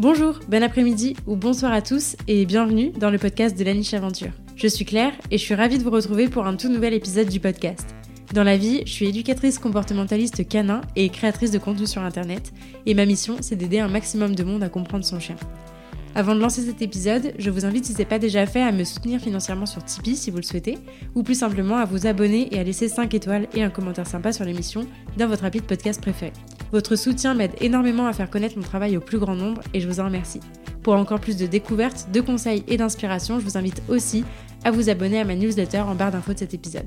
Bonjour, bon après-midi ou bonsoir à tous et bienvenue dans le podcast de la niche aventure. Je suis Claire et je suis ravie de vous retrouver pour un tout nouvel épisode du podcast. Dans la vie, je suis éducatrice comportementaliste canin et créatrice de contenu sur internet et ma mission c'est d'aider un maximum de monde à comprendre son chien. Avant de lancer cet épisode, je vous invite si ce n'est pas déjà fait à me soutenir financièrement sur Tipeee si vous le souhaitez, ou plus simplement à vous abonner et à laisser 5 étoiles et un commentaire sympa sur l'émission dans votre appli de podcast préféré. Votre soutien m'aide énormément à faire connaître mon travail au plus grand nombre et je vous en remercie. Pour encore plus de découvertes, de conseils et d'inspiration, je vous invite aussi à vous abonner à ma newsletter en barre d'infos de cet épisode.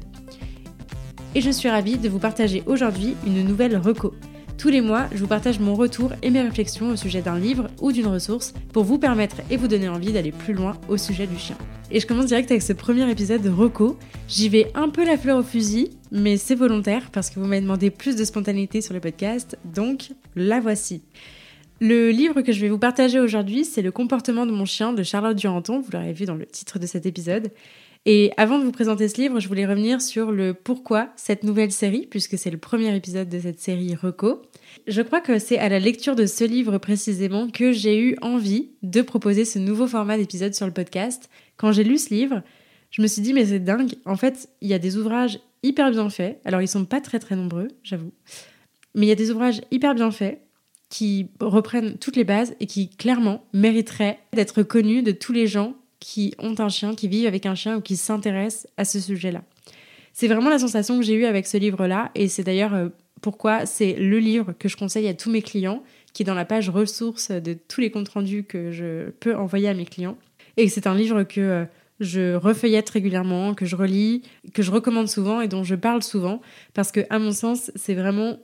Et je suis ravie de vous partager aujourd'hui une nouvelle reco. Tous les mois, je vous partage mon retour et mes réflexions au sujet d'un livre ou d'une ressource pour vous permettre et vous donner envie d'aller plus loin au sujet du chien. Et je commence direct avec ce premier épisode de Rocco. J'y vais un peu la fleur au fusil, mais c'est volontaire parce que vous m'avez demandé plus de spontanéité sur le podcast, donc la voici. Le livre que je vais vous partager aujourd'hui, c'est Le comportement de mon chien de Charlotte Duranton, vous l'aurez vu dans le titre de cet épisode. Et avant de vous présenter ce livre, je voulais revenir sur le pourquoi cette nouvelle série, puisque c'est le premier épisode de cette série Reco. Je crois que c'est à la lecture de ce livre précisément que j'ai eu envie de proposer ce nouveau format d'épisode sur le podcast. Quand j'ai lu ce livre, je me suis dit mais c'est dingue, en fait, il y a des ouvrages hyper bien faits. Alors ils sont pas très très nombreux, j'avoue. Mais il y a des ouvrages hyper bien faits qui reprennent toutes les bases et qui clairement mériteraient d'être connus de tous les gens qui ont un chien, qui vivent avec un chien ou qui s'intéressent à ce sujet-là. C'est vraiment la sensation que j'ai eue avec ce livre-là, et c'est d'ailleurs euh, pourquoi c'est le livre que je conseille à tous mes clients, qui est dans la page ressources de tous les comptes rendus que je peux envoyer à mes clients. Et c'est un livre que euh, je refeuillette régulièrement, que je relis, que je recommande souvent et dont je parle souvent, parce que, à mon sens, c'est vraiment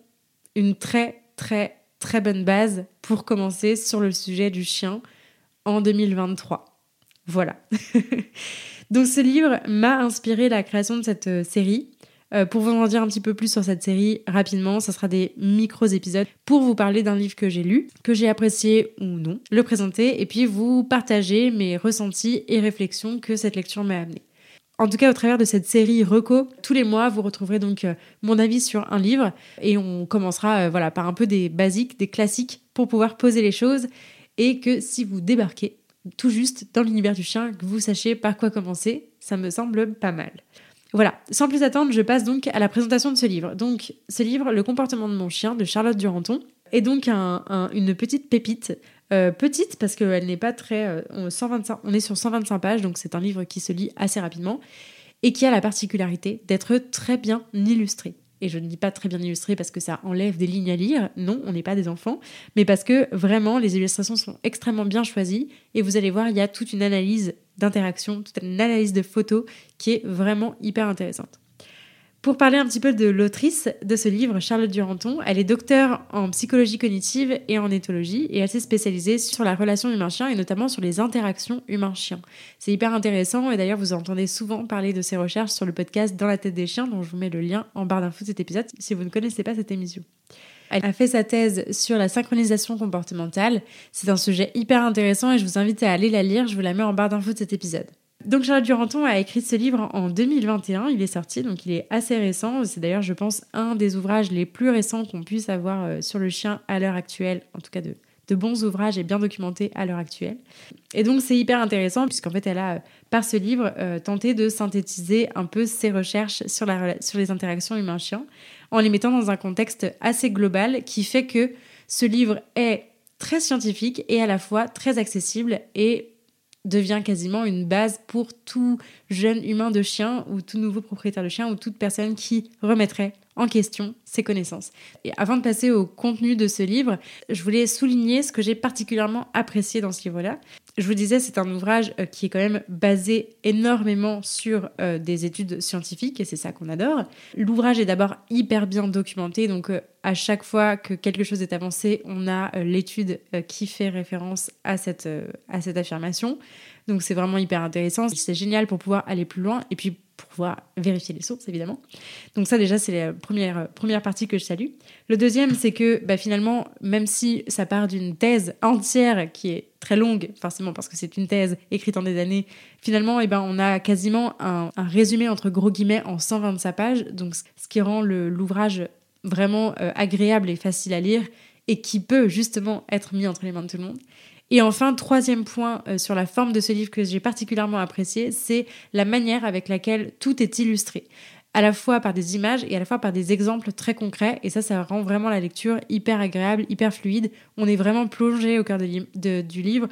une très, très, très bonne base pour commencer sur le sujet du chien en 2023. Voilà. Donc ce livre m'a inspiré la création de cette euh, série. Euh, pour vous en dire un petit peu plus sur cette série rapidement, ce sera des micros épisodes pour vous parler d'un livre que j'ai lu, que j'ai apprécié ou non, le présenter et puis vous partager mes ressentis et réflexions que cette lecture m'a amené. En tout cas, au travers de cette série Reco, tous les mois, vous retrouverez donc euh, mon avis sur un livre et on commencera voilà, par un peu des basiques, des classiques pour pouvoir poser les choses et que si vous débarquez, tout juste dans l'univers du chien, que vous sachiez par quoi commencer, ça me semble pas mal. Voilà, sans plus attendre, je passe donc à la présentation de ce livre. Donc, ce livre, Le comportement de mon chien, de Charlotte Duranton, est donc une petite pépite. Euh, petite parce qu'elle n'est pas très... 125, euh, on est sur 125 pages, donc c'est un livre qui se lit assez rapidement et qui a la particularité d'être très bien illustré. Et je ne dis pas très bien illustré parce que ça enlève des lignes à lire, non, on n'est pas des enfants, mais parce que vraiment les illustrations sont extrêmement bien choisies. Et vous allez voir, il y a toute une analyse d'interaction, toute une analyse de photos qui est vraiment hyper intéressante. Pour parler un petit peu de l'autrice de ce livre, Charlotte Duranton, elle est docteure en psychologie cognitive et en éthologie et elle s'est spécialisée sur la relation humain-chien et notamment sur les interactions humain-chien. C'est hyper intéressant et d'ailleurs vous entendez souvent parler de ses recherches sur le podcast Dans la tête des chiens dont je vous mets le lien en barre d'infos de cet épisode si vous ne connaissez pas cette émission. Elle a fait sa thèse sur la synchronisation comportementale. C'est un sujet hyper intéressant et je vous invite à aller la lire, je vous la mets en barre d'infos de cet épisode. Donc Charlotte Duranton a écrit ce livre en 2021, il est sorti, donc il est assez récent. C'est d'ailleurs, je pense, un des ouvrages les plus récents qu'on puisse avoir euh, sur le chien à l'heure actuelle, en tout cas de, de bons ouvrages et bien documentés à l'heure actuelle. Et donc c'est hyper intéressant puisqu'en fait elle a, par ce livre, euh, tenté de synthétiser un peu ses recherches sur, la, sur les interactions humain-chien en les mettant dans un contexte assez global qui fait que ce livre est très scientifique et à la fois très accessible et devient quasiment une base pour tout jeune humain de chien ou tout nouveau propriétaire de chien ou toute personne qui remettrait en question ses connaissances. Et avant de passer au contenu de ce livre, je voulais souligner ce que j'ai particulièrement apprécié dans ce livre-là. Je vous disais, c'est un ouvrage euh, qui est quand même basé énormément sur euh, des études scientifiques et c'est ça qu'on adore. L'ouvrage est d'abord hyper bien documenté, donc euh, à chaque fois que quelque chose est avancé, on a l'étude qui fait référence à cette, à cette affirmation. Donc c'est vraiment hyper intéressant. C'est génial pour pouvoir aller plus loin et puis pouvoir vérifier les sources, évidemment. Donc ça, déjà, c'est la première, première partie que je salue. Le deuxième, c'est que bah, finalement, même si ça part d'une thèse entière qui est très longue, forcément parce que c'est une thèse écrite en des années, finalement, eh ben, on a quasiment un, résumé entre gros guillemets en 125 pages, donc ce qui rend l'ouvrage vraiment euh, agréable et facile à lire et qui peut justement être mis entre les mains de tout le monde. Et enfin, troisième point euh, sur la forme de ce livre que j'ai particulièrement apprécié, c'est la manière avec laquelle tout est illustré à la fois par des images et à la fois par des exemples très concrets. Et ça, ça rend vraiment la lecture hyper agréable, hyper fluide. On est vraiment plongé au cœur de, du livre.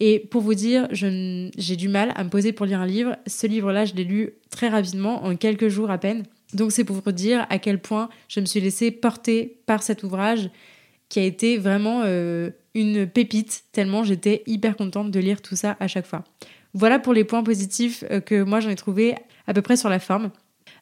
Et pour vous dire, j'ai du mal à me poser pour lire un livre. Ce livre-là, je l'ai lu très rapidement, en quelques jours à peine. Donc c'est pour vous dire à quel point je me suis laissée porter par cet ouvrage qui a été vraiment euh, une pépite, tellement j'étais hyper contente de lire tout ça à chaque fois. Voilà pour les points positifs euh, que moi j'en ai trouvé à peu près sur la forme.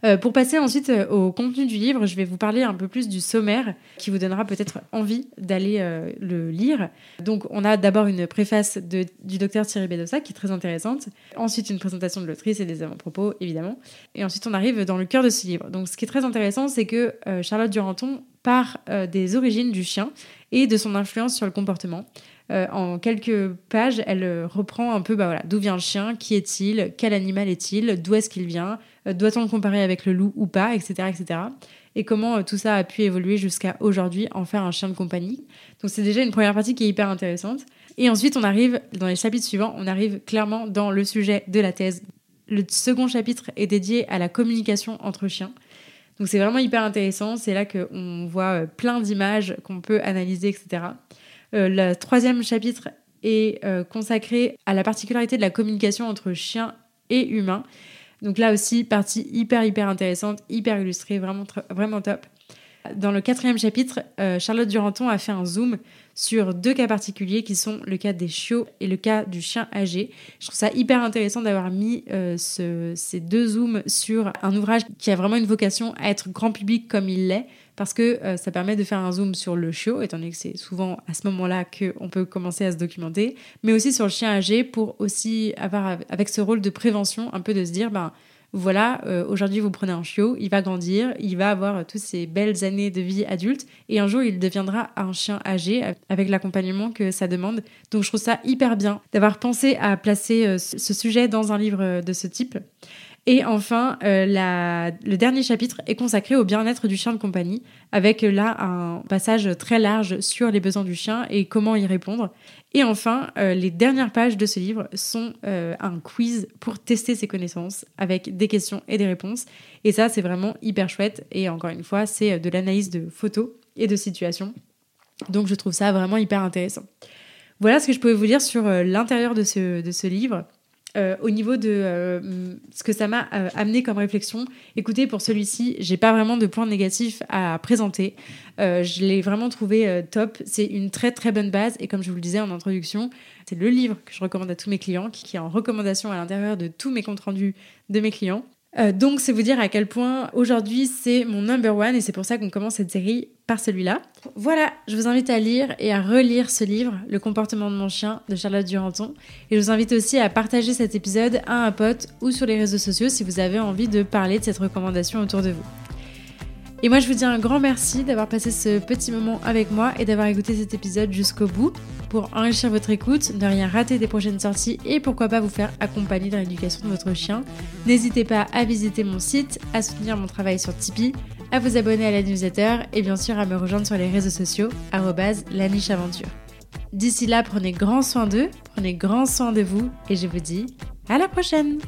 Euh, pour passer ensuite euh, au contenu du livre, je vais vous parler un peu plus du sommaire qui vous donnera peut-être envie d'aller euh, le lire. Donc, on a d'abord une préface du docteur Thierry Bedossa qui est très intéressante. Ensuite, une présentation de l'autrice et des avant-propos, évidemment. Et ensuite, on arrive dans le cœur de ce livre. Donc, ce qui est très intéressant, c'est que Charlotte Duranton part des origines du chien et de son influence sur le comportement. Euh, en quelques pages, elle euh, reprend un peu bah voilà, d'où vient le chien, qui est-il, quel animal est-il, d'où est-ce qu'il vient, euh, doit-on le comparer avec le loup ou pas, etc. etc. et comment tout ça a pu évoluer jusqu'à aujourd'hui, en faire un chien de compagnie. Donc c'est déjà une première partie qui est hyper intéressante. Et ensuite, on arrive, dans les chapitres suivants, on arrive clairement dans le sujet de la thèse. Le second chapitre est dédié à la communication entre chiens. Donc c'est vraiment hyper intéressant, c'est là qu'on voit plein d'images qu'on peut analyser, etc. Euh, le troisième chapitre est euh, consacré à la particularité de la communication entre chiens et humains. Donc là aussi, partie hyper hyper intéressante, hyper illustrée, vraiment, vraiment top. Dans le quatrième chapitre, euh, Charlotte Duranton a fait un zoom sur deux cas particuliers qui sont le cas des chiots et le cas du chien âgé. Je trouve ça hyper intéressant d'avoir mis ces deux zooms sur un ouvrage qui a vraiment une vocation à être grand public comme il l'est, parce que euh, ça permet de faire un zoom sur le chiot, étant donné que c'est souvent à ce moment-là qu'on peut commencer à se documenter, mais aussi sur le chien âgé pour aussi avoir avec ce rôle de prévention, un peu de se dire, ben voilà, euh, aujourd'hui vous prenez un chiot, il va grandir, il va avoir toutes ces belles années de vie adulte, et un jour il deviendra un chien âgé avec l'accompagnement que ça demande. Donc je trouve ça hyper bien d'avoir pensé à placer euh, ce sujet dans un livre de ce type. Et enfin, euh, le dernier chapitre est consacré au bien-être du chien de compagnie, avec euh, là un passage très large sur les besoins du chien et comment y répondre. Et enfin, euh, les dernières pages de ce livre sont un quiz pour tester ses connaissances, avec des questions et des réponses. Et ça, c'est vraiment hyper chouette. Et encore une fois, c'est de l'analyse de photos et de situations. Donc je trouve ça vraiment hyper intéressant. Voilà ce que je pouvais vous dire sur l'intérieur de ce, de ce livre. Euh, au niveau de euh, ce que ça m'a euh, amené comme réflexion, écoutez, pour celui-ci, j'ai pas vraiment de points négatifs à présenter. je l'ai vraiment trouvé top. C'est une très très bonne base et comme je vous le disais en introduction, c'est le livre que je recommande à tous mes clients, qui est en recommandation à l'intérieur de tous mes comptes rendus de mes clients. Euh, donc, c'est vous dire à quel point aujourd'hui c'est mon number one et c'est pour ça qu'on commence cette série par celui-là. Voilà, je vous invite à lire et à relire ce livre, Le comportement de mon chien de Charlotte Duranton. Et je vous invite aussi à partager cet épisode à un pote ou sur les réseaux sociaux si vous avez envie de parler de cette recommandation autour de vous. Et moi, je vous dis un grand merci d'avoir passé ce petit moment avec moi et d'avoir écouté cet épisode jusqu'au bout. Pour enrichir votre écoute, ne rien rater des prochaines sorties et pourquoi pas vous faire accompagner dans l'éducation de votre chien, n'hésitez pas à visiter mon site, à soutenir mon travail sur Tipeee, à vous abonner à la newsletter et bien sûr à me rejoindre sur les réseaux sociaux, la niche aventure. D'ici là, prenez grand soin d'eux, prenez grand soin de vous et je vous dis à la prochaine